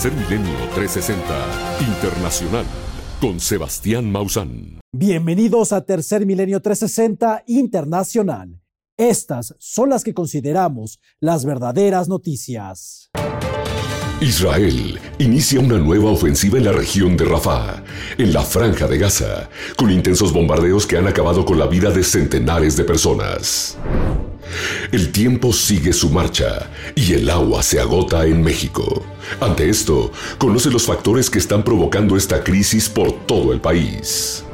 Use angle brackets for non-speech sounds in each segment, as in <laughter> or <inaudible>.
Tercer Milenio 360 Internacional con Sebastián Mausán. Bienvenidos a Tercer Milenio 360 Internacional. Estas son las que consideramos las verdaderas noticias. Israel inicia una nueva ofensiva en la región de Rafah, en la franja de Gaza, con intensos bombardeos que han acabado con la vida de centenares de personas. El tiempo sigue su marcha y el agua se agota en México. Ante esto, conoce los factores que están provocando esta crisis por todo el país.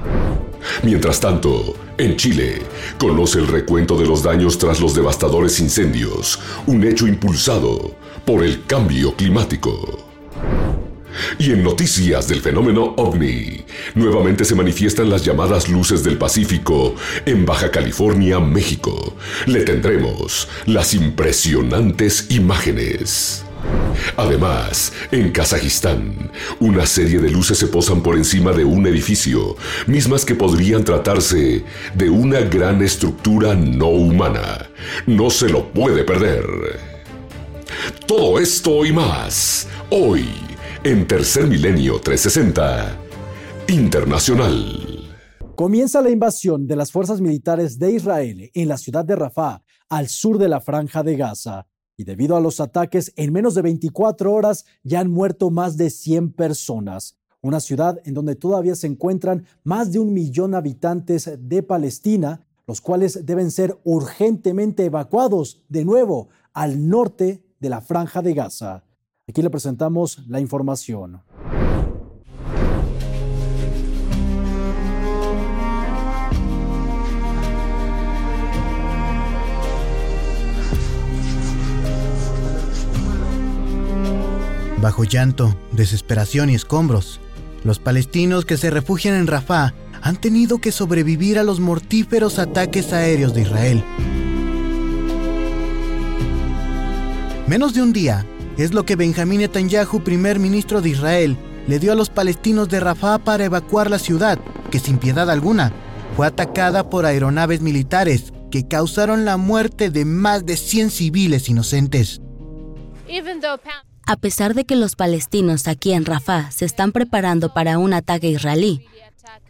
Mientras tanto, en Chile, conoce el recuento de los daños tras los devastadores incendios, un hecho impulsado por el cambio climático. Y en noticias del fenómeno ovni, nuevamente se manifiestan las llamadas luces del Pacífico en Baja California, México. Le tendremos las impresionantes imágenes. Además, en Kazajistán, una serie de luces se posan por encima de un edificio, mismas que podrían tratarse de una gran estructura no humana. No se lo puede perder. Todo esto y más, hoy en Tercer Milenio 360 Internacional. Comienza la invasión de las fuerzas militares de Israel en la ciudad de Rafah, al sur de la franja de Gaza. Y debido a los ataques, en menos de 24 horas ya han muerto más de 100 personas. Una ciudad en donde todavía se encuentran más de un millón de habitantes de Palestina, los cuales deben ser urgentemente evacuados de nuevo al norte de la franja de Gaza. Aquí le presentamos la información. Bajo llanto, desesperación y escombros, los palestinos que se refugian en Rafah han tenido que sobrevivir a los mortíferos ataques aéreos de Israel. Menos de un día es lo que Benjamín Netanyahu, primer ministro de Israel, le dio a los palestinos de Rafah para evacuar la ciudad, que sin piedad alguna fue atacada por aeronaves militares que causaron la muerte de más de 100 civiles inocentes. A pesar de que los palestinos aquí en Rafah se están preparando para un ataque israelí,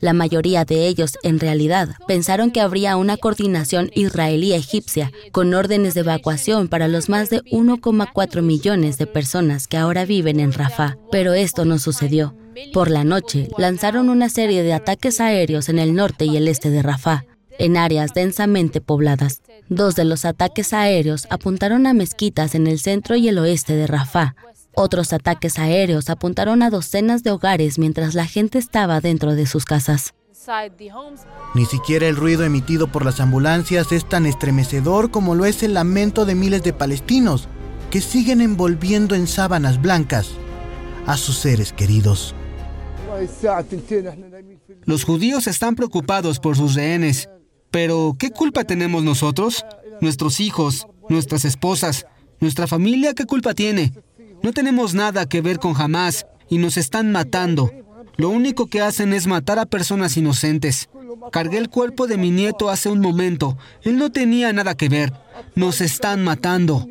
la mayoría de ellos, en realidad, pensaron que habría una coordinación israelí-egipcia con órdenes de evacuación para los más de 1,4 millones de personas que ahora viven en Rafah, pero esto no sucedió. Por la noche, lanzaron una serie de ataques aéreos en el norte y el este de Rafah, en áreas densamente pobladas. Dos de los ataques aéreos apuntaron a mezquitas en el centro y el oeste de Rafah, otros ataques aéreos apuntaron a docenas de hogares mientras la gente estaba dentro de sus casas. Ni siquiera el ruido emitido por las ambulancias es tan estremecedor como lo es el lamento de miles de palestinos que siguen envolviendo en sábanas blancas a sus seres queridos. Los judíos están preocupados por sus rehenes, pero ¿qué culpa tenemos nosotros? Nuestros hijos, nuestras esposas, nuestra familia, ¿qué culpa tiene? No tenemos nada que ver con jamás y nos están matando. Lo único que hacen es matar a personas inocentes. Cargué el cuerpo de mi nieto hace un momento. Él no tenía nada que ver. Nos están matando.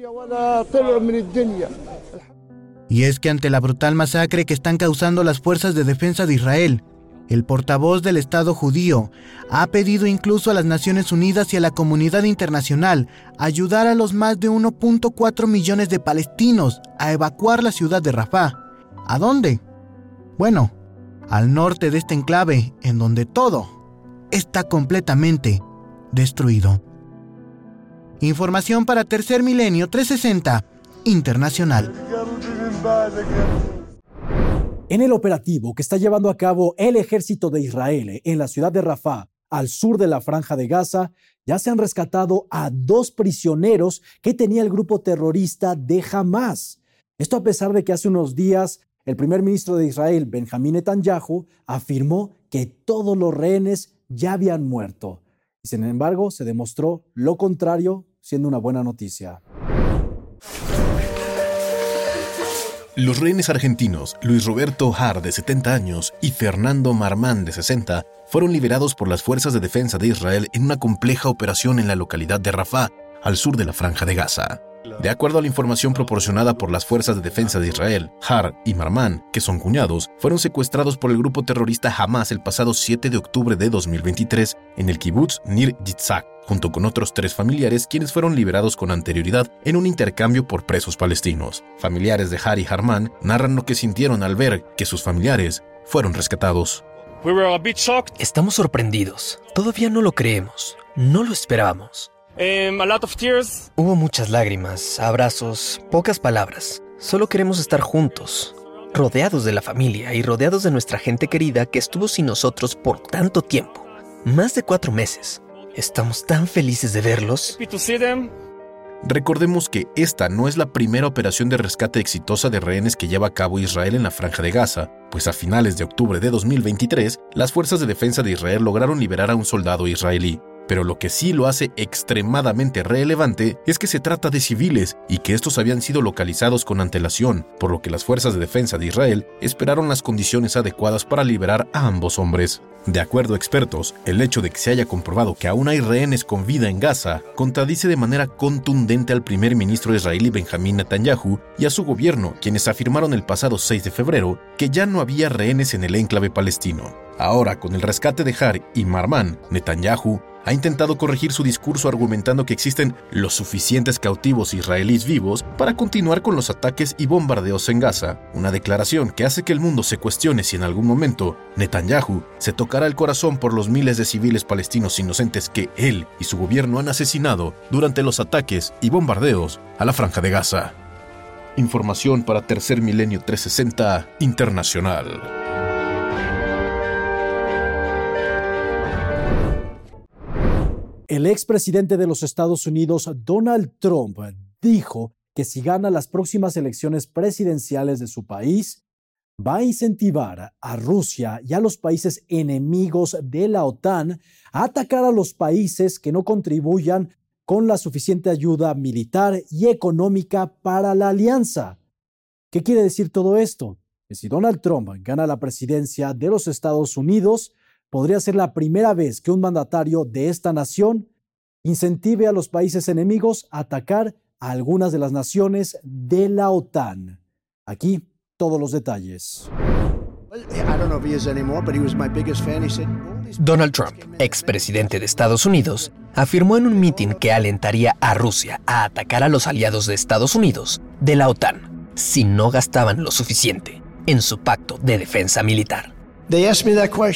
Y es que ante la brutal masacre que están causando las fuerzas de defensa de Israel, el portavoz del Estado judío ha pedido incluso a las Naciones Unidas y a la comunidad internacional ayudar a los más de 1.4 millones de palestinos a evacuar la ciudad de Rafah. ¿A dónde? Bueno, al norte de este enclave, en donde todo está completamente destruido. Información para Tercer Milenio 360 Internacional. En el operativo que está llevando a cabo el ejército de Israel en la ciudad de Rafah, al sur de la franja de Gaza, ya se han rescatado a dos prisioneros que tenía el grupo terrorista de Hamas. Esto a pesar de que hace unos días el primer ministro de Israel, Benjamín Netanyahu, afirmó que todos los rehenes ya habían muerto. Y sin embargo, se demostró lo contrario, siendo una buena noticia. Los rehenes argentinos Luis Roberto Har, de 70 años, y Fernando Marmán, de 60, fueron liberados por las fuerzas de defensa de Israel en una compleja operación en la localidad de Rafah, al sur de la Franja de Gaza. De acuerdo a la información proporcionada por las Fuerzas de Defensa de Israel, Har y Marman, que son cuñados, fueron secuestrados por el grupo terrorista Hamas el pasado 7 de octubre de 2023 en el kibbutz Nir Yitzhak, junto con otros tres familiares quienes fueron liberados con anterioridad en un intercambio por presos palestinos. Familiares de Har y Harman narran lo que sintieron al ver que sus familiares fueron rescatados. Estamos sorprendidos. Todavía no lo creemos. No lo esperábamos. Um, Hubo muchas lágrimas, abrazos, pocas palabras. Solo queremos estar juntos, rodeados de la familia y rodeados de nuestra gente querida que estuvo sin nosotros por tanto tiempo, más de cuatro meses. Estamos tan felices de verlos. Recordemos que esta no es la primera operación de rescate exitosa de rehenes que lleva a cabo Israel en la franja de Gaza, pues a finales de octubre de 2023, las fuerzas de defensa de Israel lograron liberar a un soldado israelí. Pero lo que sí lo hace extremadamente relevante es que se trata de civiles y que estos habían sido localizados con antelación, por lo que las fuerzas de defensa de Israel esperaron las condiciones adecuadas para liberar a ambos hombres. De acuerdo a expertos, el hecho de que se haya comprobado que aún hay rehenes con vida en Gaza contradice de manera contundente al primer ministro israelí Benjamín Netanyahu y a su gobierno, quienes afirmaron el pasado 6 de febrero que ya no había rehenes en el enclave palestino. Ahora, con el rescate de Har y Marman, Netanyahu ha intentado corregir su discurso argumentando que existen los suficientes cautivos israelíes vivos para continuar con los ataques y bombardeos en Gaza, una declaración que hace que el mundo se cuestione si en algún momento Netanyahu se tocará el corazón por los miles de civiles palestinos inocentes que él y su gobierno han asesinado durante los ataques y bombardeos a la franja de Gaza. Información para Tercer Milenio 360 Internacional. El expresidente de los Estados Unidos, Donald Trump, dijo que si gana las próximas elecciones presidenciales de su país, va a incentivar a Rusia y a los países enemigos de la OTAN a atacar a los países que no contribuyan con la suficiente ayuda militar y económica para la alianza. ¿Qué quiere decir todo esto? Que si Donald Trump gana la presidencia de los Estados Unidos, podría ser la primera vez que un mandatario de esta nación incentive a los países enemigos a atacar a algunas de las naciones de la OTAN. Aquí todos los detalles. Donald Trump, expresidente de Estados Unidos, afirmó en un mitin que alentaría a Rusia a atacar a los aliados de Estados Unidos de la OTAN si no gastaban lo suficiente en su pacto de defensa militar.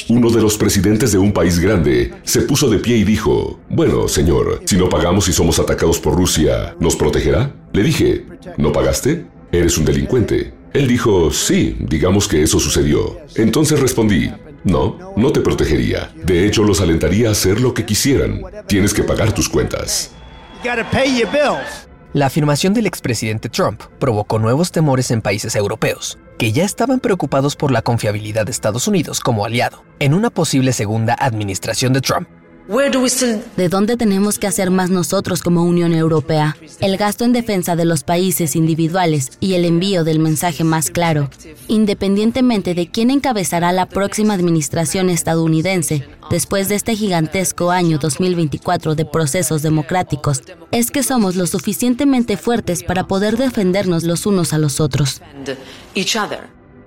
Uno de los presidentes de un país grande se puso de pie y dijo, bueno, señor, si no pagamos y somos atacados por Rusia, ¿nos protegerá? Le dije, ¿no pagaste? Eres un delincuente. Él dijo, sí, digamos que eso sucedió. Entonces respondí, no, no te protegería. De hecho, los alentaría a hacer lo que quisieran. Tienes que pagar tus cuentas. La afirmación del expresidente Trump provocó nuevos temores en países europeos, que ya estaban preocupados por la confiabilidad de Estados Unidos como aliado en una posible segunda administración de Trump. ¿De dónde tenemos que hacer más nosotros como Unión Europea? El gasto en defensa de los países individuales y el envío del mensaje más claro, independientemente de quién encabezará la próxima administración estadounidense después de este gigantesco año 2024 de procesos democráticos, es que somos lo suficientemente fuertes para poder defendernos los unos a los otros.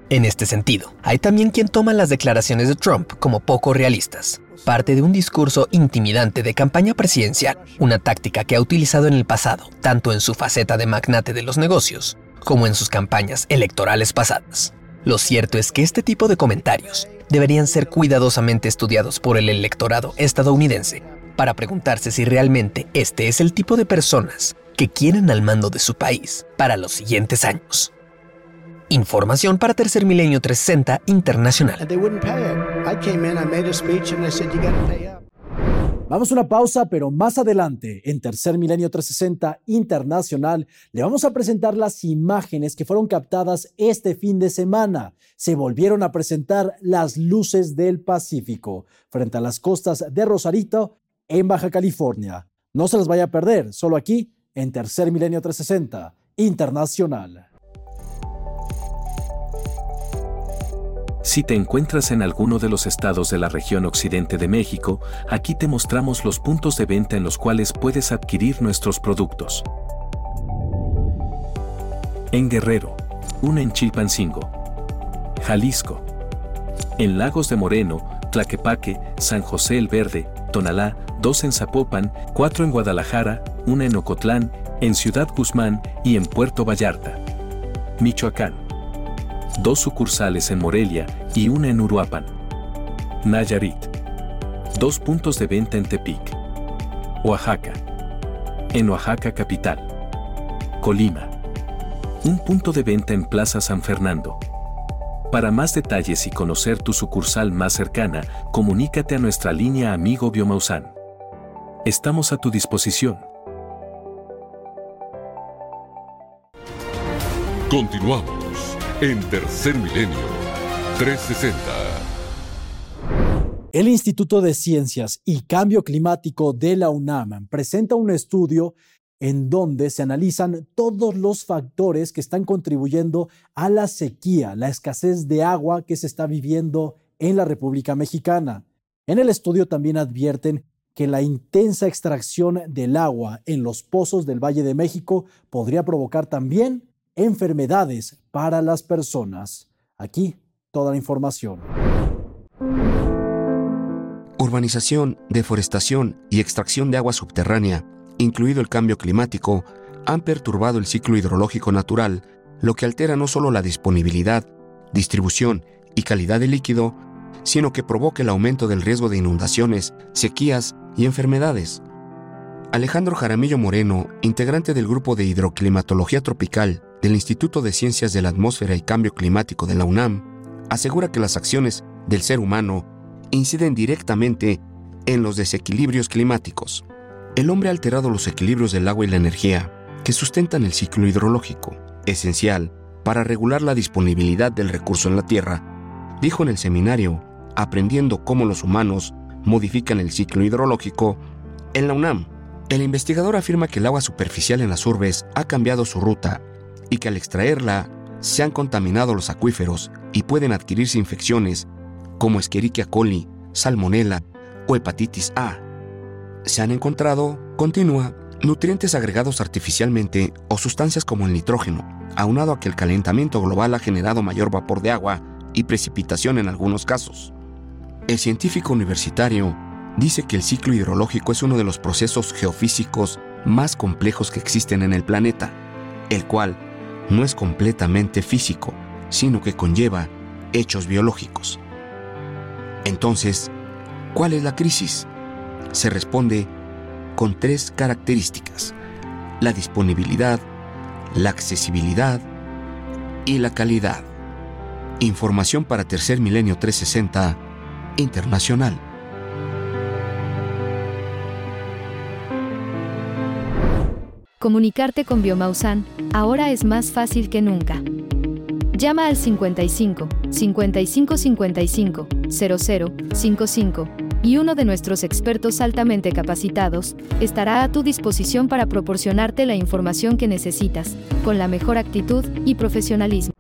En este sentido, hay también quien toma las declaraciones de Trump como poco realistas parte de un discurso intimidante de campaña presidencial, una táctica que ha utilizado en el pasado, tanto en su faceta de magnate de los negocios, como en sus campañas electorales pasadas. Lo cierto es que este tipo de comentarios deberían ser cuidadosamente estudiados por el electorado estadounidense para preguntarse si realmente este es el tipo de personas que quieren al mando de su país para los siguientes años. Información para Tercer Milenio 360 Internacional. Vamos a una pausa, pero más adelante, en Tercer Milenio 360 Internacional, le vamos a presentar las imágenes que fueron captadas este fin de semana. Se volvieron a presentar las luces del Pacífico frente a las costas de Rosarito, en Baja California. No se las vaya a perder, solo aquí, en Tercer Milenio 360 Internacional. Si te encuentras en alguno de los estados de la región occidente de México, aquí te mostramos los puntos de venta en los cuales puedes adquirir nuestros productos. En Guerrero, una en Chilpancingo. Jalisco. En Lagos de Moreno, Tlaquepaque, San José el Verde, Tonalá, dos en Zapopan, cuatro en Guadalajara, una en Ocotlán, en Ciudad Guzmán y en Puerto Vallarta. Michoacán. Dos sucursales en Morelia y una en Uruapan. Nayarit. Dos puntos de venta en Tepic. Oaxaca. En Oaxaca capital. Colima. Un punto de venta en Plaza San Fernando. Para más detalles y conocer tu sucursal más cercana, comunícate a nuestra línea Amigo Biomausan. Estamos a tu disposición. Continuamos en Tercer Milenio 360. El Instituto de Ciencias y Cambio Climático de la UNAM presenta un estudio en donde se analizan todos los factores que están contribuyendo a la sequía, la escasez de agua que se está viviendo en la República Mexicana. En el estudio también advierten que la intensa extracción del agua en los pozos del Valle de México podría provocar también enfermedades para las personas. Aquí toda la información. Urbanización, deforestación y extracción de agua subterránea incluido el cambio climático, han perturbado el ciclo hidrológico natural, lo que altera no solo la disponibilidad, distribución y calidad del líquido, sino que provoca el aumento del riesgo de inundaciones, sequías y enfermedades. Alejandro Jaramillo Moreno, integrante del Grupo de Hidroclimatología Tropical del Instituto de Ciencias de la Atmósfera y Cambio Climático de la UNAM, asegura que las acciones del ser humano inciden directamente en los desequilibrios climáticos. El hombre ha alterado los equilibrios del agua y la energía que sustentan el ciclo hidrológico, esencial para regular la disponibilidad del recurso en la Tierra, dijo en el seminario Aprendiendo cómo los humanos modifican el ciclo hidrológico en la UNAM. El investigador afirma que el agua superficial en las urbes ha cambiado su ruta y que al extraerla se han contaminado los acuíferos y pueden adquirirse infecciones como Escherichia coli, Salmonella o hepatitis A se han encontrado, continúa, nutrientes agregados artificialmente o sustancias como el nitrógeno, aunado a que el calentamiento global ha generado mayor vapor de agua y precipitación en algunos casos. El científico universitario dice que el ciclo hidrológico es uno de los procesos geofísicos más complejos que existen en el planeta, el cual no es completamente físico, sino que conlleva hechos biológicos. Entonces, ¿cuál es la crisis? se responde con tres características, la disponibilidad, la accesibilidad y la calidad. Información para Tercer Milenio 360 Internacional. Comunicarte con Biomausan ahora es más fácil que nunca. Llama al 55 55 55 00 55 y uno de nuestros expertos altamente capacitados estará a tu disposición para proporcionarte la información que necesitas, con la mejor actitud y profesionalismo.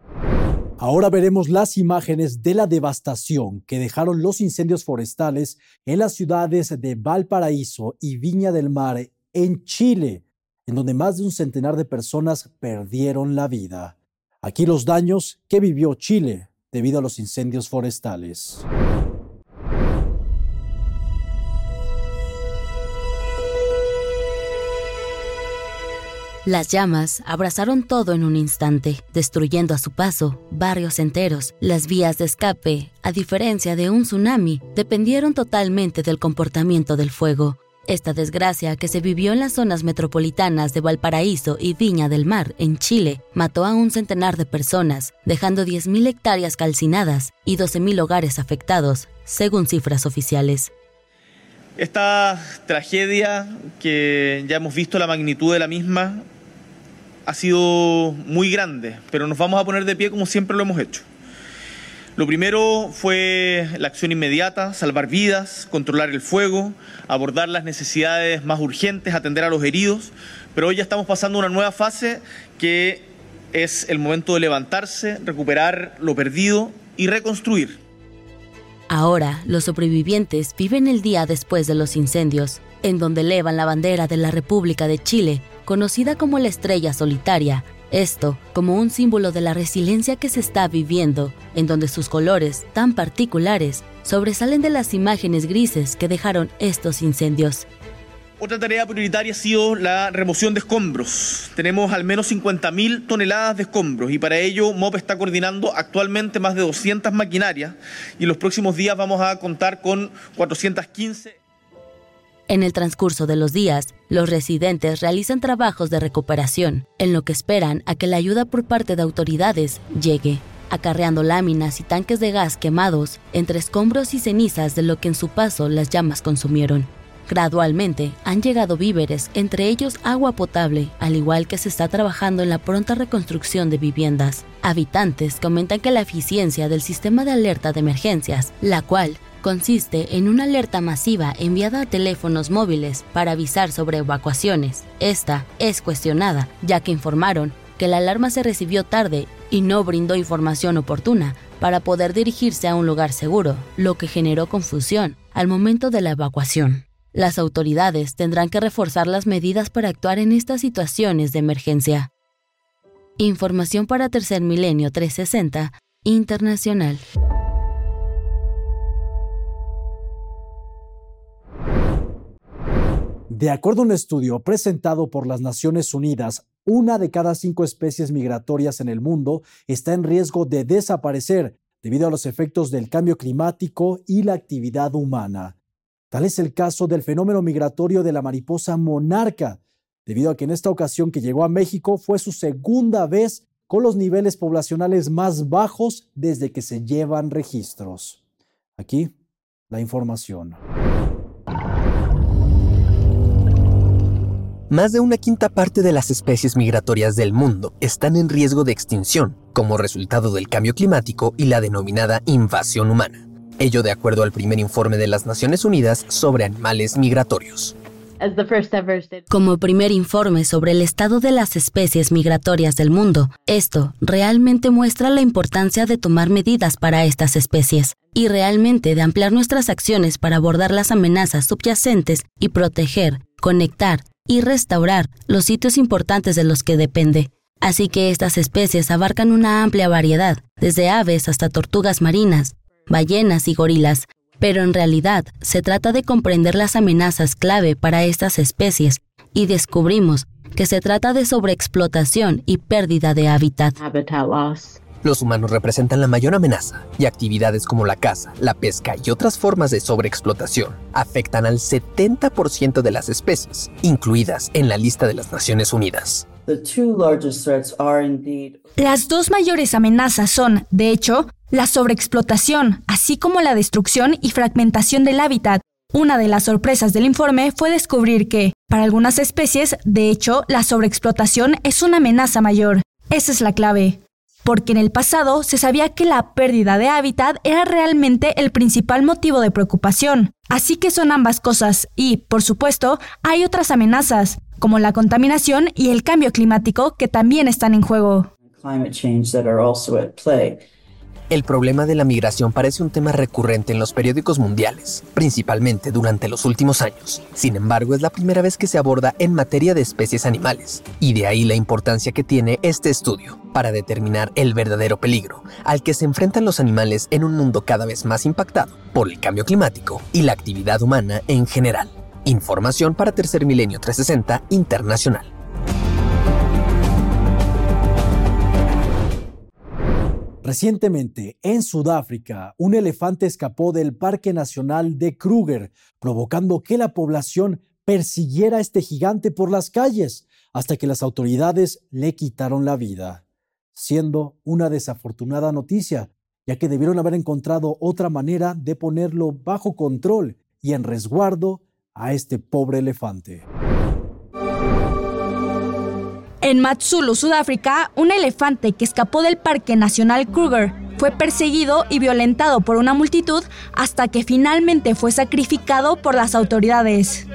Ahora veremos las imágenes de la devastación que dejaron los incendios forestales en las ciudades de Valparaíso y Viña del Mar, en Chile, en donde más de un centenar de personas perdieron la vida. Aquí los daños que vivió Chile debido a los incendios forestales. Las llamas abrazaron todo en un instante, destruyendo a su paso barrios enteros. Las vías de escape, a diferencia de un tsunami, dependieron totalmente del comportamiento del fuego. Esta desgracia que se vivió en las zonas metropolitanas de Valparaíso y Viña del Mar, en Chile, mató a un centenar de personas, dejando 10.000 hectáreas calcinadas y 12.000 hogares afectados, según cifras oficiales. Esta tragedia, que ya hemos visto la magnitud de la misma, ha sido muy grande, pero nos vamos a poner de pie como siempre lo hemos hecho. Lo primero fue la acción inmediata, salvar vidas, controlar el fuego, abordar las necesidades más urgentes, atender a los heridos, pero hoy ya estamos pasando una nueva fase que es el momento de levantarse, recuperar lo perdido y reconstruir. Ahora, los sobrevivientes viven el día después de los incendios, en donde elevan la bandera de la República de Chile conocida como la estrella solitaria, Esto como un símbolo de la resiliencia que se está viviendo, en donde sus colores, tan particulares, sobresalen de las imágenes grises que dejaron estos incendios. Otra tarea prioritaria ha sido la remoción de escombros. Tenemos al menos 50.000 toneladas de escombros y para ello MOP está coordinando actualmente más de 200 maquinarias y en los próximos días vamos a contar con 415. En el transcurso de los días, los residentes realizan trabajos de recuperación, en lo que esperan a que la ayuda por parte de autoridades llegue, acarreando láminas y tanques de gas quemados entre escombros y cenizas de lo que en su paso las llamas consumieron. Gradualmente han llegado víveres, entre ellos agua potable, al igual que se está trabajando en la pronta reconstrucción de viviendas. Habitantes comentan que la eficiencia del sistema de alerta de emergencias, la cual consiste en una alerta masiva enviada a teléfonos móviles para avisar sobre evacuaciones. Esta es cuestionada, ya que informaron que la alarma se recibió tarde y no brindó información oportuna para poder dirigirse a un lugar seguro, lo que generó confusión al momento de la evacuación. Las autoridades tendrán que reforzar las medidas para actuar en estas situaciones de emergencia. Información para Tercer Milenio 360 Internacional. De acuerdo a un estudio presentado por las Naciones Unidas, una de cada cinco especies migratorias en el mundo está en riesgo de desaparecer debido a los efectos del cambio climático y la actividad humana. Tal es el caso del fenómeno migratorio de la mariposa monarca, debido a que en esta ocasión que llegó a México fue su segunda vez con los niveles poblacionales más bajos desde que se llevan registros. Aquí la información. Más de una quinta parte de las especies migratorias del mundo están en riesgo de extinción como resultado del cambio climático y la denominada invasión humana ello de acuerdo al primer informe de las Naciones Unidas sobre animales migratorios. Como primer informe sobre el estado de las especies migratorias del mundo, esto realmente muestra la importancia de tomar medidas para estas especies y realmente de ampliar nuestras acciones para abordar las amenazas subyacentes y proteger, conectar y restaurar los sitios importantes de los que depende. Así que estas especies abarcan una amplia variedad, desde aves hasta tortugas marinas, ballenas y gorilas, pero en realidad se trata de comprender las amenazas clave para estas especies y descubrimos que se trata de sobreexplotación y pérdida de hábitat. Los humanos representan la mayor amenaza y actividades como la caza, la pesca y otras formas de sobreexplotación afectan al 70% de las especies, incluidas en la lista de las Naciones Unidas. Las dos mayores amenazas son, de hecho, la sobreexplotación, así como la destrucción y fragmentación del hábitat. Una de las sorpresas del informe fue descubrir que, para algunas especies, de hecho, la sobreexplotación es una amenaza mayor. Esa es la clave. Porque en el pasado se sabía que la pérdida de hábitat era realmente el principal motivo de preocupación. Así que son ambas cosas y, por supuesto, hay otras amenazas, como la contaminación y el cambio climático que también están en juego. El problema de la migración parece un tema recurrente en los periódicos mundiales, principalmente durante los últimos años. Sin embargo, es la primera vez que se aborda en materia de especies animales, y de ahí la importancia que tiene este estudio para determinar el verdadero peligro al que se enfrentan los animales en un mundo cada vez más impactado por el cambio climático y la actividad humana en general. Información para Tercer Milenio 360 Internacional. Recientemente, en Sudáfrica, un elefante escapó del Parque Nacional de Kruger, provocando que la población persiguiera a este gigante por las calles, hasta que las autoridades le quitaron la vida, siendo una desafortunada noticia, ya que debieron haber encontrado otra manera de ponerlo bajo control y en resguardo a este pobre elefante. En Matsulu, Sudáfrica, un elefante que escapó del Parque Nacional Kruger fue perseguido y violentado por una multitud hasta que finalmente fue sacrificado por las autoridades.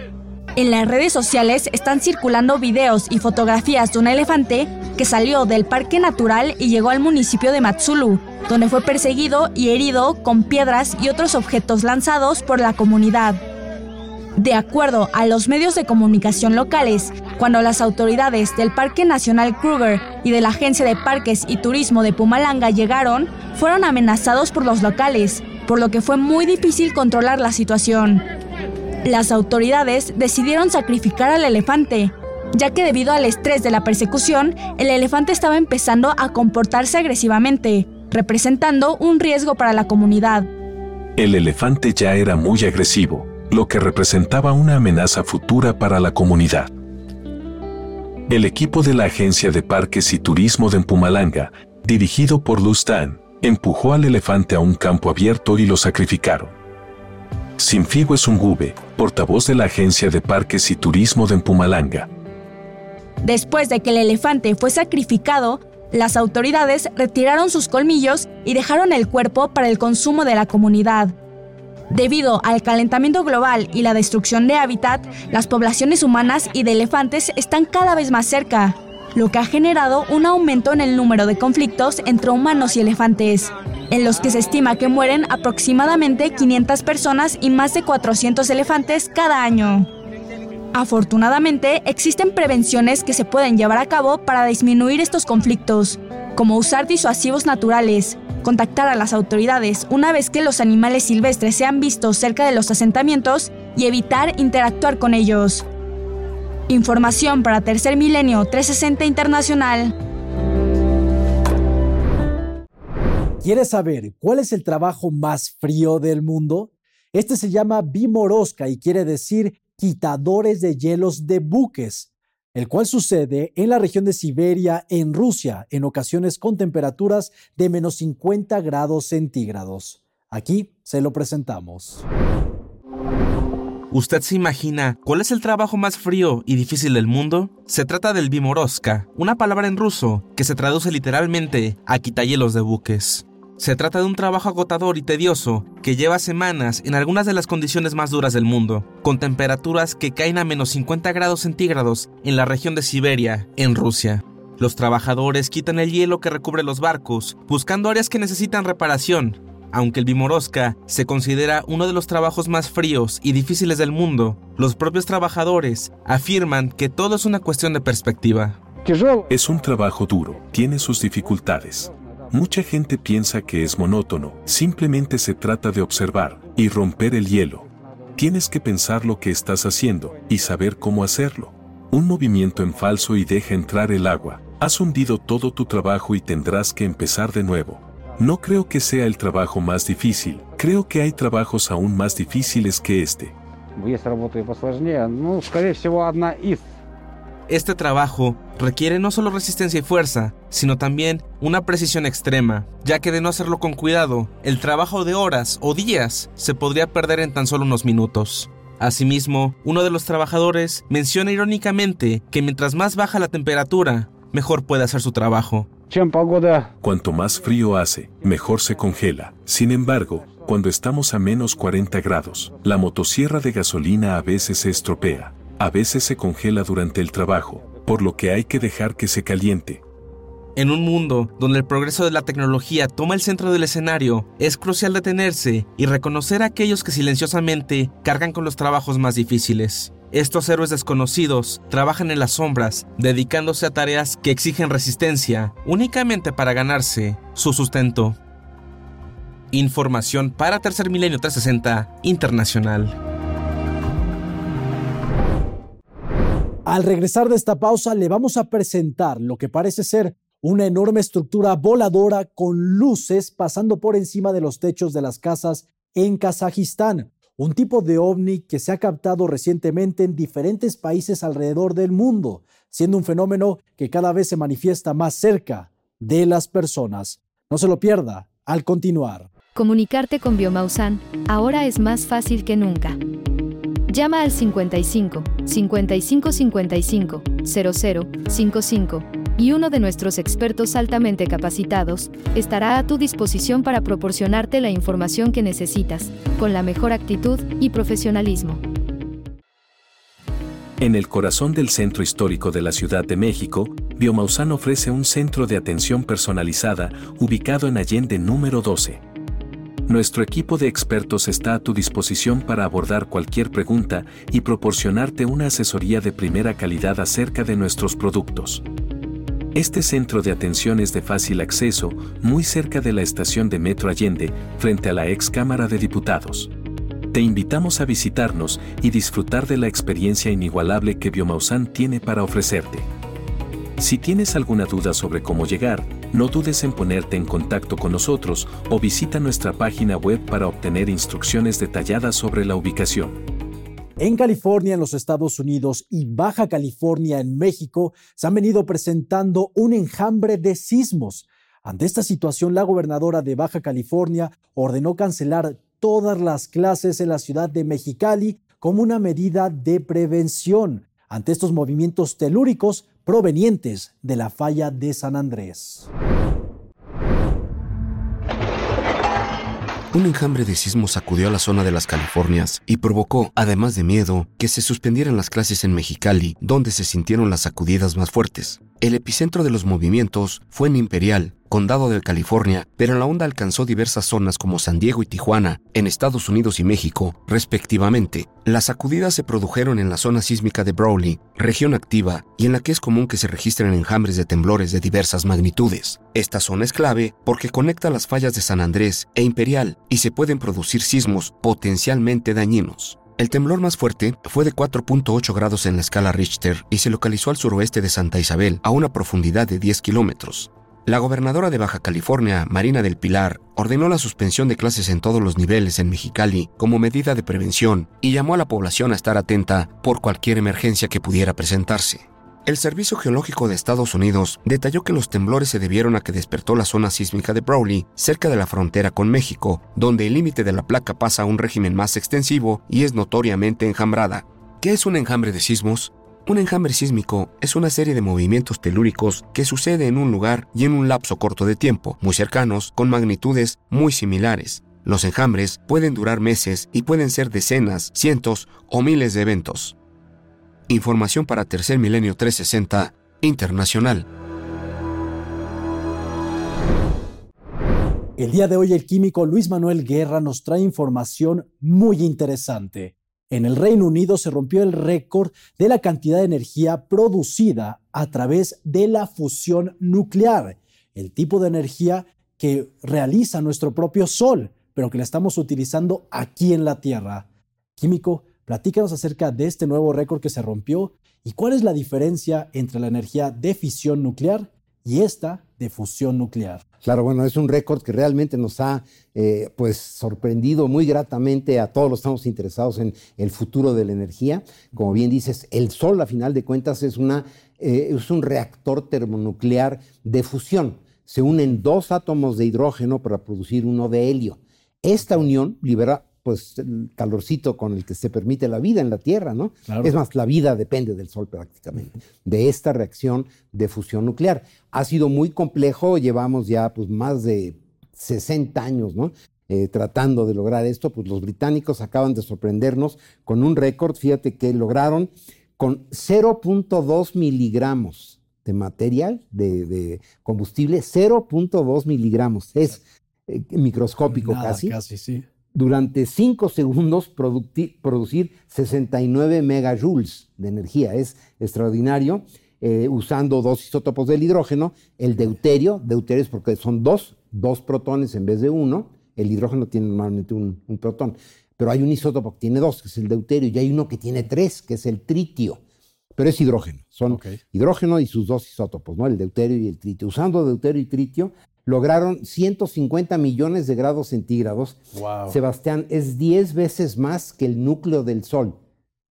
En las redes sociales están circulando videos y fotografías de un elefante que salió del parque natural y llegó al municipio de Matsulu, donde fue perseguido y herido con piedras y otros objetos lanzados por la comunidad. De acuerdo a los medios de comunicación locales, cuando las autoridades del Parque Nacional Kruger y de la Agencia de Parques y Turismo de Pumalanga llegaron, fueron amenazados por los locales, por lo que fue muy difícil controlar la situación. Las autoridades decidieron sacrificar al elefante, ya que debido al estrés de la persecución, el elefante estaba empezando a comportarse agresivamente, representando un riesgo para la comunidad. El elefante ya era muy agresivo, lo que representaba una amenaza futura para la comunidad. El equipo de la Agencia de Parques y Turismo de Mpumalanga, dirigido por Lustan, empujó al elefante a un campo abierto y lo sacrificaron. Sinfigo Sungube, portavoz de la Agencia de Parques y Turismo de Mpumalanga. Después de que el elefante fue sacrificado, las autoridades retiraron sus colmillos y dejaron el cuerpo para el consumo de la comunidad. Debido al calentamiento global y la destrucción de hábitat, las poblaciones humanas y de elefantes están cada vez más cerca, lo que ha generado un aumento en el número de conflictos entre humanos y elefantes, en los que se estima que mueren aproximadamente 500 personas y más de 400 elefantes cada año. Afortunadamente, existen prevenciones que se pueden llevar a cabo para disminuir estos conflictos, como usar disuasivos naturales, contactar a las autoridades una vez que los animales silvestres sean vistos cerca de los asentamientos y evitar interactuar con ellos. Información para Tercer Milenio 360 Internacional. ¿Quieres saber cuál es el trabajo más frío del mundo? Este se llama Bimorosca y quiere decir quitadores de hielos de buques, el cual sucede en la región de Siberia, en Rusia, en ocasiones con temperaturas de menos 50 grados centígrados. Aquí se lo presentamos. ¿Usted se imagina cuál es el trabajo más frío y difícil del mundo? Se trata del bimoroska, una palabra en ruso que se traduce literalmente a quitahielos de buques. Se trata de un trabajo agotador y tedioso que lleva semanas en algunas de las condiciones más duras del mundo, con temperaturas que caen a menos 50 grados centígrados en la región de Siberia, en Rusia. Los trabajadores quitan el hielo que recubre los barcos, buscando áreas que necesitan reparación. Aunque el Bimoroska se considera uno de los trabajos más fríos y difíciles del mundo, los propios trabajadores afirman que todo es una cuestión de perspectiva. Es un trabajo duro, tiene sus dificultades, Mucha gente piensa que es monótono, simplemente se trata de observar y romper el hielo. Tienes que pensar lo que estás haciendo y saber cómo hacerlo. Un movimiento en falso y deja entrar el agua. Has hundido todo tu trabajo y tendrás que empezar de nuevo. No creo que sea el trabajo más difícil, creo que hay trabajos aún más difíciles que este. Este trabajo requiere no solo resistencia y fuerza, sino también una precisión extrema, ya que de no hacerlo con cuidado, el trabajo de horas o días se podría perder en tan solo unos minutos. Asimismo, uno de los trabajadores menciona irónicamente que mientras más baja la temperatura, mejor puede hacer su trabajo. Cuanto más frío hace, mejor se congela. Sin embargo, cuando estamos a menos 40 grados, la motosierra de gasolina a veces se estropea a veces se congela durante el trabajo, por lo que hay que dejar que se caliente. En un mundo donde el progreso de la tecnología toma el centro del escenario, es crucial detenerse y reconocer a aquellos que silenciosamente cargan con los trabajos más difíciles. Estos héroes desconocidos trabajan en las sombras, dedicándose a tareas que exigen resistencia, únicamente para ganarse su sustento. Información para Tercer Milenio 360 Internacional. Al regresar de esta pausa le vamos a presentar lo que parece ser una enorme estructura voladora con luces pasando por encima de los techos de las casas en Kazajistán, un tipo de ovni que se ha captado recientemente en diferentes países alrededor del mundo, siendo un fenómeno que cada vez se manifiesta más cerca de las personas. No se lo pierda al continuar. Comunicarte con Biomausan ahora es más fácil que nunca. Llama al 55 55 55 00 55 y uno de nuestros expertos altamente capacitados estará a tu disposición para proporcionarte la información que necesitas, con la mejor actitud y profesionalismo. En el corazón del centro histórico de la Ciudad de México, Biomausan ofrece un centro de atención personalizada ubicado en Allende número 12 Nuestro equipo de expertos está a tu disposición para abordar cualquier pregunta y proporcionarte una asesoría de primera calidad acerca de nuestros productos. Este centro de atención es de fácil acceso, muy cerca de la estación de Metro Allende, frente a la ex Cámara de Diputados. Te invitamos a visitarnos y disfrutar de la experiencia inigualable que Biomausan tiene para ofrecerte. Si tienes alguna duda sobre cómo llegar, no dudes en ponerte en contacto con nosotros o visita nuestra página web para obtener instrucciones detalladas sobre la ubicación. En California, en los Estados Unidos y Baja California, en México, se han venido presentando un enjambre de sismos. Ante esta situación, la gobernadora de Baja California ordenó cancelar todas las clases en la ciudad de Mexicali como una medida de prevención ante estos movimientos telúricos provenientes de la falla de San Andrés. Un enjambre de sismos sacudió a la zona de las Californias y provocó, además de miedo, que se suspendieran las clases en Mexicali, donde se sintieron las sacudidas más fuertes. El epicentro de los movimientos fue en Imperial, condado de California, pero la onda alcanzó diversas zonas como San Diego y Tijuana, en Estados Unidos y México, respectivamente. Las sacudidas se produjeron en la zona sísmica de Brawley, región activa, y en la que es común que se registren enjambres de temblores de diversas magnitudes. Esta zona es clave porque conecta las fallas de San Andrés e Imperial y se pueden producir sismos potencialmente dañinos. El temblor más fuerte fue de 4.8 grados en la escala Richter y se localizó al suroeste de Santa Isabel, a una profundidad de 10 kilómetros. La gobernadora de Baja California, Marina del Pilar, ordenó la suspensión de clases en todos los niveles en Mexicali como medida de prevención y llamó a la población a estar atenta por cualquier emergencia que pudiera presentarse. El Servicio Geológico de Estados Unidos detalló que los temblores se debieron a que despertó la zona sísmica de Brawley, cerca de la frontera con México, donde el límite de la placa pasa a un régimen más extensivo y es notoriamente enjambrada. ¿Qué es un enjambre de sismos? Un enjambre sísmico es una serie de movimientos telúricos que sucede en un lugar y en un lapso corto de tiempo, muy cercanos, con magnitudes muy similares. Los enjambres pueden durar meses y pueden ser decenas, cientos o miles de eventos. Información para Tercer Milenio 360 Internacional. El día de hoy el químico Luis Manuel Guerra nos trae información muy interesante. En el Reino Unido se rompió el récord de la cantidad de energía producida a través de la fusión nuclear, el tipo de energía que realiza nuestro propio Sol, pero que la estamos utilizando aquí en la Tierra. Químico, Platícanos acerca de este nuevo récord que se rompió y cuál es la diferencia entre la energía de fisión nuclear y esta de fusión nuclear. Claro, bueno, es un récord que realmente nos ha eh, pues sorprendido muy gratamente a todos los que estamos interesados en el futuro de la energía. Como bien dices, el Sol, a final de cuentas, es, una, eh, es un reactor termonuclear de fusión. Se unen dos átomos de hidrógeno para producir uno de helio. Esta unión libera pues el calorcito con el que se permite la vida en la Tierra, ¿no? Es más, la vida depende del Sol prácticamente, de esta reacción de fusión nuclear. Ha sido muy complejo, llevamos ya pues más de 60 años, ¿no? Eh, tratando de lograr esto, pues los británicos acaban de sorprendernos con un récord, fíjate que lograron con 0.2 miligramos de material, de, combustible, 0.2 miligramos, es eh, microscópico casi. Casi, sí durante 5 segundos producir 69 megajoules de energía. Es extraordinario. Eh, usando dos isótopos del hidrógeno, el deuterio, deuterio es porque son dos, dos protones en vez de uno, el hidrógeno tiene normalmente un, protón, pero hay un isótopo que tiene dos, que es el deuterio, y hay uno que tiene tres, que es el tritio, pero es hidrógeno, son hidrógeno y sus dos isótopos, ¿no? el deuterio y el tritio. Usando deuterio y tritio, lograron 150 millones de grados centígrados. Sebastián, es 10 veces más que el núcleo del Sol.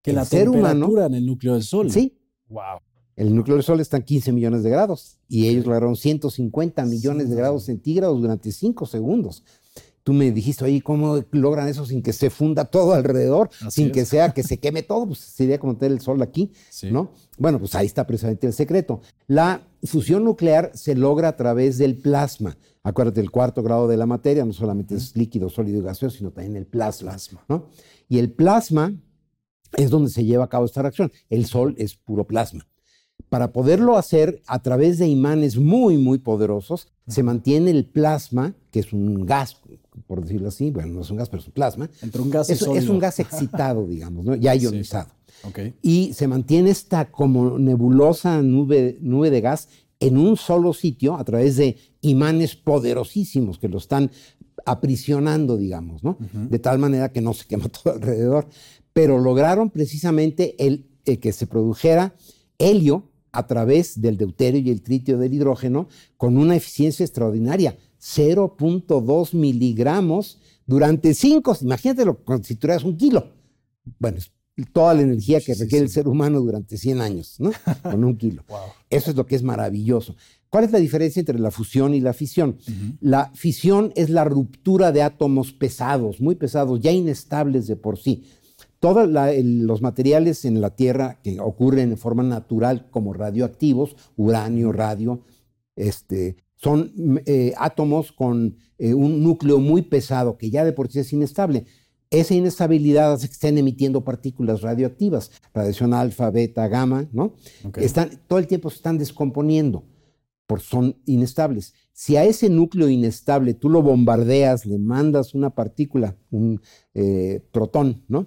Que la ser temperatura en el núcleo del Sol. Sí. Wow. El núcleo del Sol está en 15 millones de grados y ellos lograron 150 millones de grados centígrados durante 5 segundos. Tú me dijiste, oye, ¿cómo logran eso sin que se funda todo alrededor? sin que sea que se queme todo, pues sería como tener el sol aquí, ¿no? Bueno, pues ahí está precisamente el secreto. La fusión nuclear se logra a través del plasma. Acuérdate, el cuarto grado de la materia no solamente es líquido, sólido y gaseoso, sino también el plasma, ¿no? Y el plasma es donde se lleva a cabo esta reacción. El sol es puro plasma. Para poderlo hacer a través de imanes muy, muy poderosos, se mantiene el plasma, que es un gas, por decirlo así, bueno, no es un gas, pero es un plasma. Entre un gas es, y es un gas excitado, digamos, ¿no? ya Sí. ionizado. Y se mantiene esta como nebulosa nube, nube de gas en un solo sitio a través de imanes poderosísimos que lo están aprisionando, digamos, ¿no? De tal manera que no se quema <laughs> todo alrededor. Pero lograron precisamente el, eh, que se produjera helio a través del deuterio y el tritio del hidrógeno con una eficiencia extraordinaria, 0.2 miligramos durante 5, imagínatelo como si tuvieras un kilo. Bueno, es toda la energía que requiere el ser humano durante 100 años, ¿no? <laughs> Con un kilo. Eso es lo que es maravilloso. ¿Cuál es la diferencia entre la fusión y la fisión? La fisión es la ruptura de átomos pesados, muy pesados, ya inestables de por sí. Todos los materiales en la Tierra que ocurren de forma natural como radioactivos, uranio, radio, este, son eh, átomos con eh, un núcleo muy pesado que ya de por sí es inestable. Esa inestabilidad hace que estén emitiendo partículas radioactivas, radiación alfa, beta, gamma, ¿no? Están, todo el tiempo se están descomponiendo, porque son inestables. Si a ese núcleo inestable tú lo bombardeas, le mandas una partícula, un eh, protón, ¿no?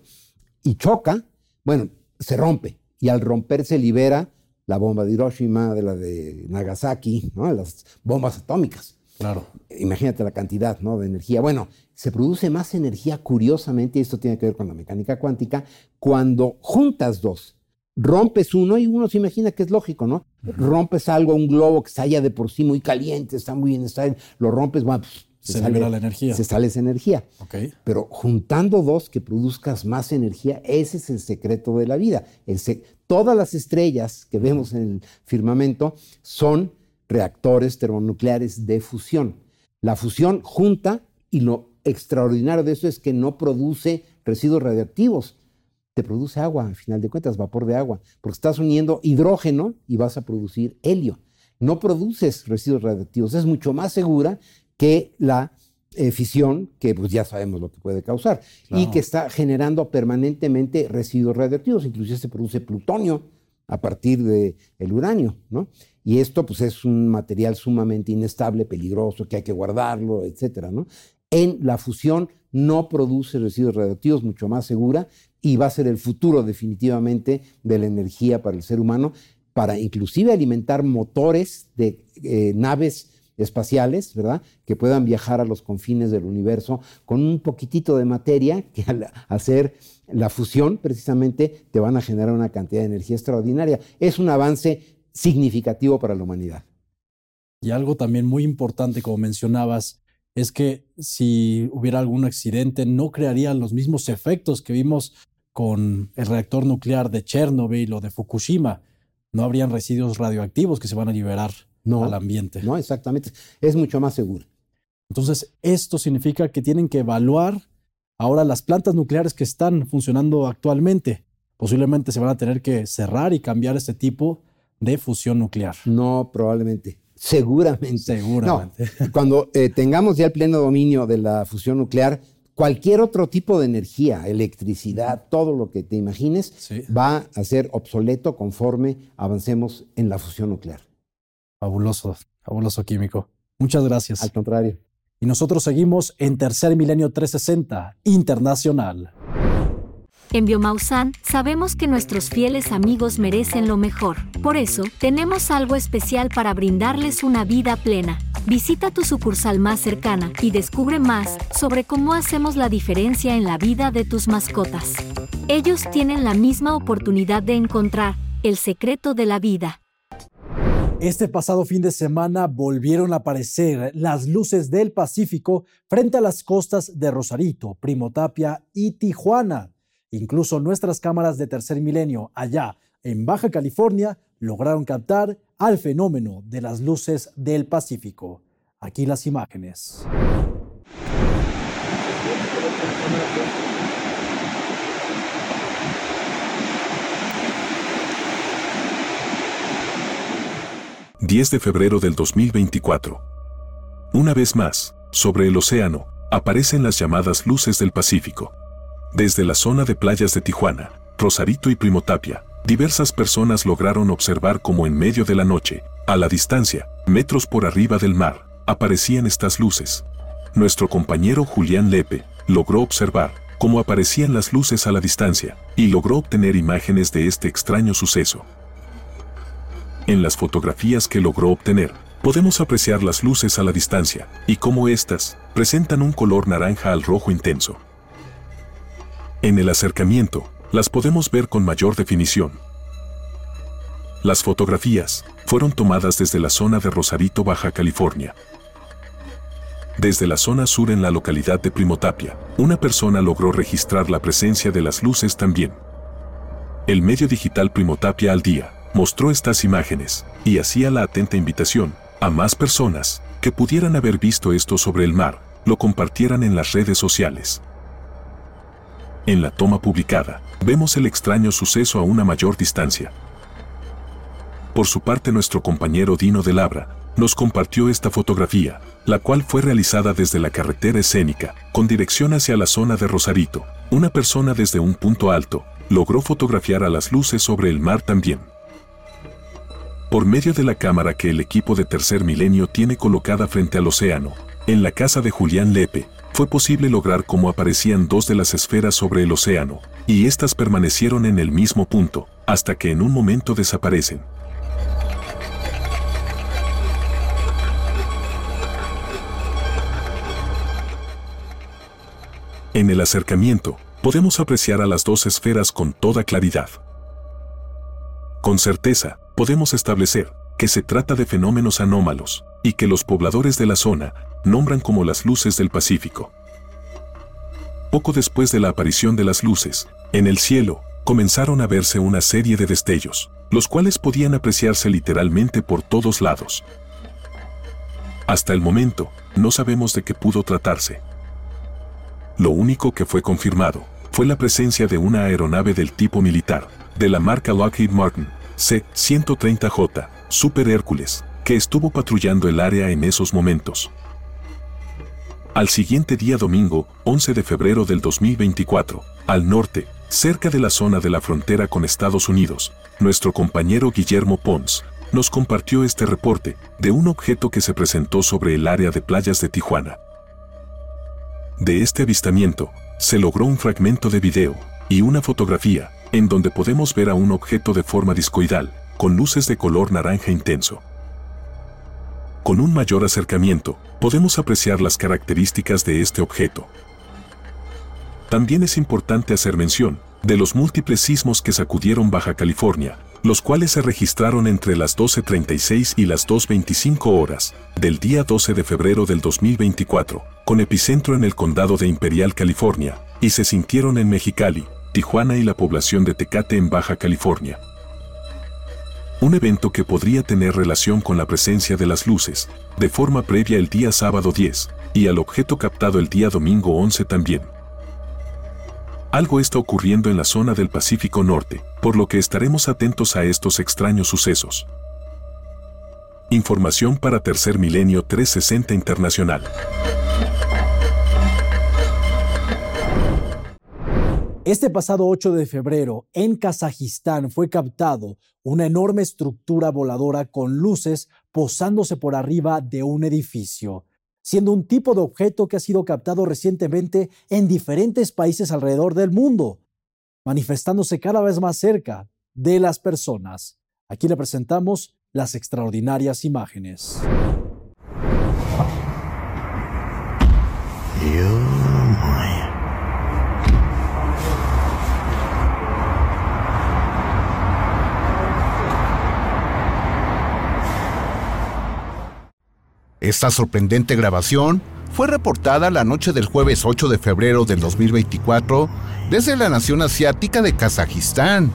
Y choca, bueno, se rompe. Y al romper se libera la bomba de Hiroshima, de la de Nagasaki, ¿no? Las bombas atómicas. Claro. Imagínate la cantidad ¿no? de energía. Bueno, se produce más energía curiosamente, y esto tiene que ver con la mecánica cuántica, cuando juntas dos. Rompes uno y uno se imagina que es lógico, ¿no? Rompes algo, un globo que está ya de por sí muy caliente, está muy inestable, lo rompes, bueno, Se libera la energía. Se sale esa energía. Ok. Pero juntando dos que produzcas más energía, ese es el secreto de la vida. El se- todas las estrellas que vemos en el firmamento son reactores termonucleares de fusión. La fusión junta y lo extraordinario de eso es que no produce residuos radioactivos. Te produce agua, al final de cuentas, vapor de agua, porque estás uniendo hidrógeno y vas a producir helio. No produces residuos radioactivos, es mucho más segura que la eh, fisión, que pues ya sabemos lo que puede causar, y que está generando permanentemente residuos radioactivos, inclusive se produce plutonio a partir del el uranio, ¿no? Y esto pues es un material sumamente inestable, peligroso, que hay que guardarlo, etcétera, ¿no? En la fusión no produce residuos radioactivos, mucho más segura, y va a ser el futuro definitivamente de la energía para el ser humano, para inclusive alimentar motores de eh, naves espaciales, ¿verdad? Que puedan viajar a los confines del universo con un poquitito de materia que al hacer la fusión precisamente te van a generar una cantidad de energía extraordinaria. Es un avance significativo para la humanidad. Y algo también muy importante, como mencionabas, es que si hubiera algún accidente no crearían los mismos efectos que vimos con el reactor nuclear de Chernobyl o de Fukushima. No habrían residuos radioactivos que se van a liberar al ambiente. No, exactamente. Es mucho más seguro. Entonces, esto significa que tienen que evaluar ahora las plantas nucleares que están funcionando actualmente. Posiblemente se van a tener que cerrar y cambiar este tipo de fusión nuclear. No, probablemente. Seguramente. Seguramente. No, cuando eh, tengamos ya el pleno dominio de la fusión nuclear, cualquier otro tipo de energía, electricidad, todo lo que te imagines, va a ser obsoleto conforme avancemos en la fusión nuclear. Fabuloso, fabuloso químico. Muchas gracias. Al contrario. Y nosotros seguimos en Tercer Milenio 360 Internacional. En Biomausan sabemos que nuestros fieles amigos merecen lo mejor. Por eso, tenemos algo especial para brindarles una vida plena. Visita tu sucursal más cercana y descubre más sobre cómo hacemos la diferencia en la vida de tus mascotas. Ellos tienen la misma oportunidad de encontrar el secreto de la vida. Este pasado fin de semana volvieron a aparecer las luces del Pacífico frente a las costas de Rosarito, Primotapia y Tijuana. Incluso nuestras cámaras de tercer milenio allá en Baja California lograron captar al fenómeno de las luces del Pacífico. Aquí las imágenes. ...10 de febrero del 2024. Una vez más, sobre el océano, aparecen las llamadas luces del Pacífico. Desde la zona de playas de Tijuana, Rosarito y Primotapia, diversas personas lograron observar cómo en medio de la noche, a la distancia, metros por arriba del mar, aparecían estas luces. Nuestro compañero Julián Lepe logró observar cómo aparecían las luces a la distancia y logró obtener imágenes de este extraño suceso. En las fotografías que logró obtener, podemos apreciar las luces a la distancia y cómo éstas presentan un color naranja al rojo intenso. En el acercamiento, las podemos ver con mayor definición. Las fotografías fueron tomadas desde la zona de Rosarito, Baja California. Desde la zona sur en la localidad de Primotapia, una persona logró registrar la presencia de las luces también. El medio digital Primotapia al día mostró estas imágenes y hacía la atenta invitación a más personas que pudieran haber visto esto sobre el mar, lo compartieran en las redes sociales. En la toma publicada, vemos el extraño suceso a una mayor distancia. Por su parte nuestro compañero Dino de Labra nos compartió esta fotografía, la cual fue realizada desde la carretera escénica, con dirección hacia la zona de Rosarito. Una persona desde un punto alto logró fotografiar a las luces sobre el mar también. Por medio de la cámara que el equipo de Tercer Milenio tiene colocada frente al océano, en la casa de Julián Lepe, fue posible lograr cómo aparecían dos de las esferas sobre el océano, y éstas permanecieron en el mismo punto, hasta que en un momento desaparecen. En el acercamiento, podemos apreciar a las dos esferas con toda claridad. Con certeza, podemos establecer que se trata de fenómenos anómalos y que los pobladores de la zona nombran como las luces del Pacífico. Poco después de la aparición de las luces, en el cielo, comenzaron a verse una serie de destellos, los cuales podían apreciarse literalmente por todos lados. Hasta el momento, no sabemos de qué pudo tratarse. Lo único que fue confirmado fue la presencia de una aeronave del tipo militar, de la marca Lockheed Martin, C-130J, Super Hércules, que estuvo patrullando el área en esos momentos. Al siguiente día domingo, 11 de febrero del 2024, al norte, cerca de la zona de la frontera con Estados Unidos, nuestro compañero Guillermo Pons nos compartió este reporte de un objeto que se presentó sobre el área de playas de Tijuana. De este avistamiento, se logró un fragmento de video y una fotografía, en donde podemos ver a un objeto de forma discoidal, con luces de color naranja intenso. Con un mayor acercamiento, podemos apreciar las características de este objeto. También es importante hacer mención de los múltiples sismos que sacudieron Baja California, los cuales se registraron entre las 12.36 y las 2.25 horas del día 12 de febrero del 2024, con epicentro en el condado de Imperial, California, y se sintieron en Mexicali, Tijuana y la población de Tecate en Baja California. Un evento que podría tener relación con la presencia de las luces, de forma previa el día sábado 10, y al objeto captado el día domingo 11 también. Algo está ocurriendo en la zona del Pacífico Norte, por lo que estaremos atentos a estos extraños sucesos. Información para Tercer Milenio 360 Internacional. Este pasado 8 de febrero, en Kazajistán, fue captado una enorme estructura voladora con luces posándose por arriba de un edificio siendo un tipo de objeto que ha sido captado recientemente en diferentes países alrededor del mundo, manifestándose cada vez más cerca de las personas. Aquí le presentamos las extraordinarias imágenes. Esta sorprendente grabación fue reportada la noche del jueves 8 de febrero del 2024 desde la nación asiática de Kazajistán.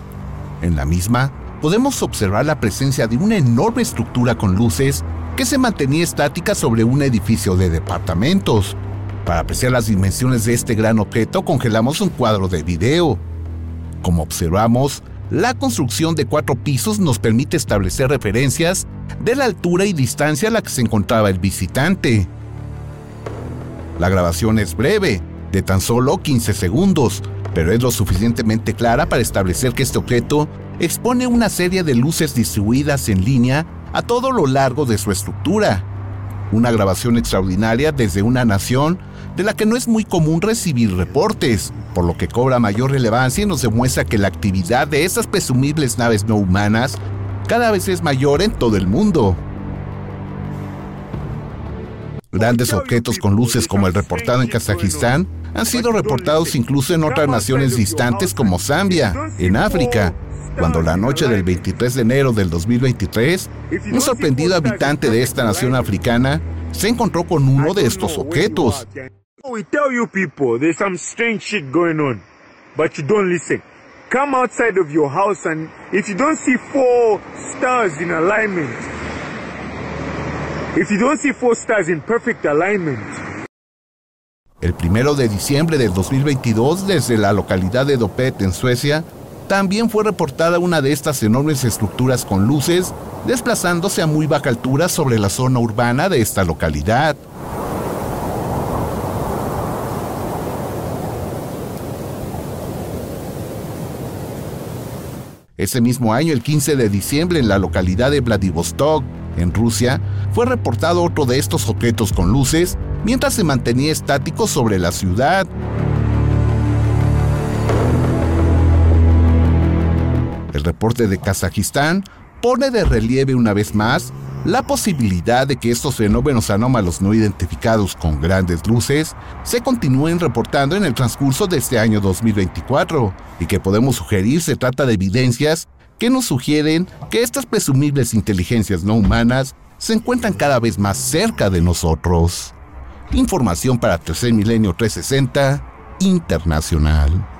En la misma, podemos observar la presencia de una enorme estructura con luces que se mantenía estática sobre un edificio de departamentos. Para apreciar las dimensiones de este gran objeto, congelamos un cuadro de video. Como observamos, la construcción de cuatro pisos nos permite establecer referencias de la altura y distancia a la que se encontraba el visitante. La grabación es breve, de tan solo 15 segundos, pero es lo suficientemente clara para establecer que este objeto expone una serie de luces distribuidas en línea a todo lo largo de su estructura. Una grabación extraordinaria desde una nación de la que no es muy común recibir reportes, por lo que cobra mayor relevancia y nos demuestra que la actividad de estas presumibles naves no humanas cada vez es mayor en todo el mundo. Grandes objetos con luces como el reportado en Kazajistán han sido reportados incluso en otras naciones distantes como Zambia, en África, cuando la noche del 23 de enero del 2023, un sorprendido habitante de esta nación africana se encontró con uno de estos objetos. We tell you people there's some strange shit going on, but you don't listen. Come outside of your house and if you don't see four stars in alignment, if you don't see four stars in perfect alignment, el primero de diciembre del 2022, desde la localidad de Dopet, en Suecia, también fue reportada una de estas enormes estructuras con luces, desplazándose a muy baja altura sobre la zona urbana de esta localidad. Ese mismo año, el 15 de diciembre, en la localidad de Vladivostok, en Rusia, fue reportado otro de estos objetos con luces mientras se mantenía estático sobre la ciudad. El reporte de Kazajistán pone de relieve una vez más la posibilidad de que estos fenómenos anómalos no identificados con grandes luces se continúen reportando en el transcurso de este año 2024 y que podemos sugerir se trata de evidencias que nos sugieren que estas presumibles inteligencias no humanas se encuentran cada vez más cerca de nosotros. Información para Tercer Milenio 360 Internacional.